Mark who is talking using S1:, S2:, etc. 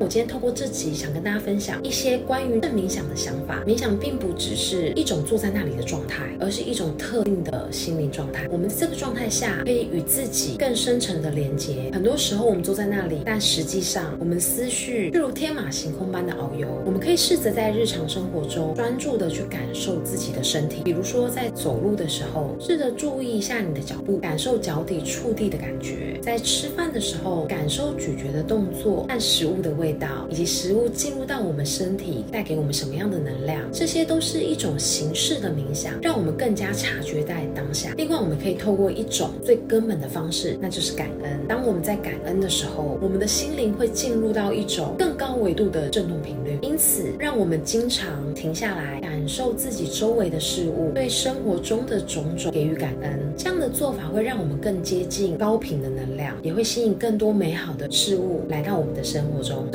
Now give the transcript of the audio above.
S1: 我今天透过这集想跟大家分享一些关于正冥想的想法。冥想并不只是一种坐在那里的状态，而是一种特定的心灵状态。我们这个状态下可以与自己更深层的连接。很多时候我们坐在那里，但实际上我们思绪就如天马行空般的遨游。我们可以试着在日常生活中专注的去感受自己的身体，比如说在走路的时候，试着注意一下你的脚步，感受脚底触地的感觉；在吃饭的时候，感受咀嚼的动作和食物的味味道，以及食物进入到我们身体带给我们什么样的能量。这些都是一种形式的冥想，让我们更加察觉在当下。另外，我们可以透过一种最根本的方式，那就是感恩。当我们在感恩的时候，我们的心灵会进入到一种更高维度的振动频率。因此，让我们经常停下来，感受自己周围的事物，对生活中的种种给予感恩。这样的做法会让我们更接近高频的能量，也会吸引更多美好的事物来到我们的生活中。